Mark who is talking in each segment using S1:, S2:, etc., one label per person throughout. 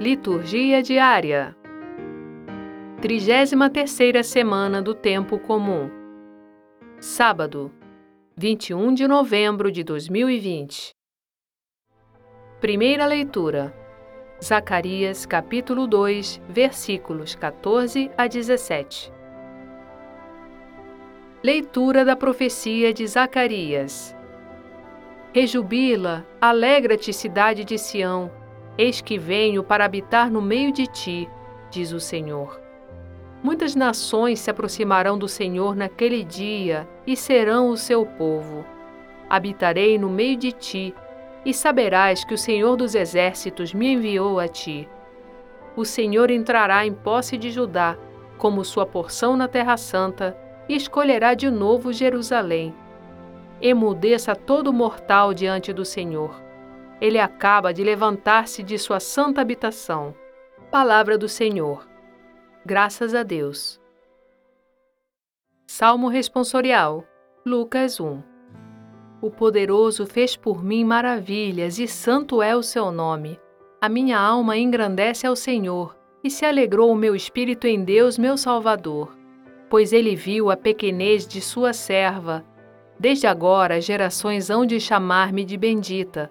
S1: Liturgia diária. 33ª semana do tempo comum. Sábado, 21 de novembro de 2020. Primeira leitura. Zacarias, capítulo 2, versículos 14 a 17. Leitura da profecia de Zacarias. Rejubila, alegra-te, cidade de Sião Eis que venho para habitar no meio de ti, diz o Senhor. Muitas nações se aproximarão do Senhor naquele dia e serão o seu povo. Habitarei no meio de ti, e saberás que o Senhor dos Exércitos me enviou a ti. O Senhor entrará em posse de Judá, como sua porção na Terra Santa, e escolherá de novo Jerusalém. Emudeça todo mortal diante do Senhor ele acaba de levantar-se de sua santa habitação. Palavra do Senhor. Graças a Deus. Salmo responsorial. Lucas 1. O poderoso fez por mim maravilhas e santo é o seu nome. A minha alma engrandece ao Senhor e se alegrou o meu espírito em Deus, meu Salvador, pois ele viu a pequenez de sua serva. Desde agora as gerações hão de chamar-me de bendita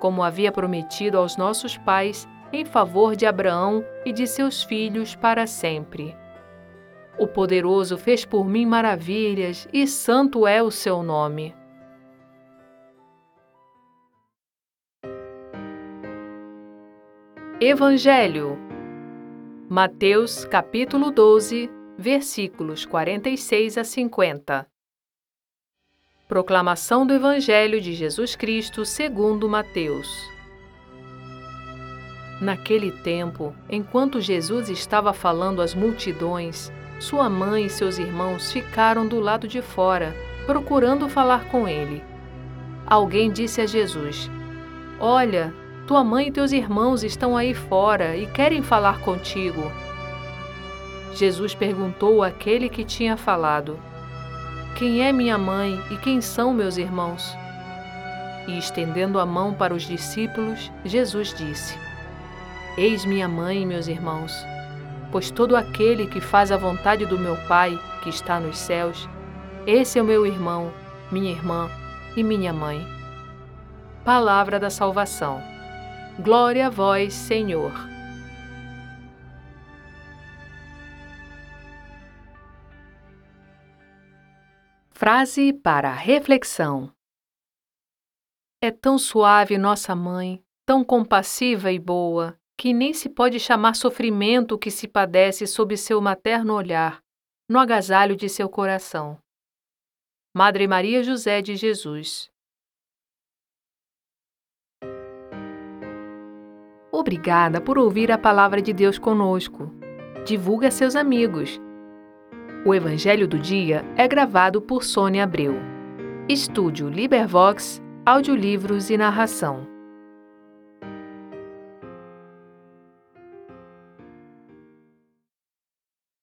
S1: como havia prometido aos nossos pais, em favor de Abraão e de seus filhos para sempre. O poderoso fez por mim maravilhas, e santo é o seu nome. Evangelho Mateus capítulo 12, versículos 46 a 50 Proclamação do Evangelho de Jesus Cristo segundo Mateus. Naquele tempo, enquanto Jesus estava falando às multidões, sua mãe e seus irmãos ficaram do lado de fora, procurando falar com ele. Alguém disse a Jesus: Olha, tua mãe e teus irmãos estão aí fora e querem falar contigo. Jesus perguntou àquele que tinha falado: quem é minha mãe e quem são meus irmãos? E estendendo a mão para os discípulos, Jesus disse: Eis minha mãe e meus irmãos. Pois todo aquele que faz a vontade do meu Pai, que está nos céus, esse é o meu irmão, minha irmã e minha mãe. Palavra da salvação. Glória a vós, Senhor. Frase para reflexão: É tão suave nossa mãe, tão compassiva e boa, que nem se pode chamar sofrimento o que se padece sob seu materno olhar, no agasalho de seu coração. Madre Maria José de Jesus. Obrigada por ouvir a palavra de Deus conosco. Divulgue a seus amigos o Evangelho do Dia é gravado por Sônia Abreu. Estúdio Libervox, Audiolivros e Narração.